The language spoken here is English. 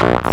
Yeah.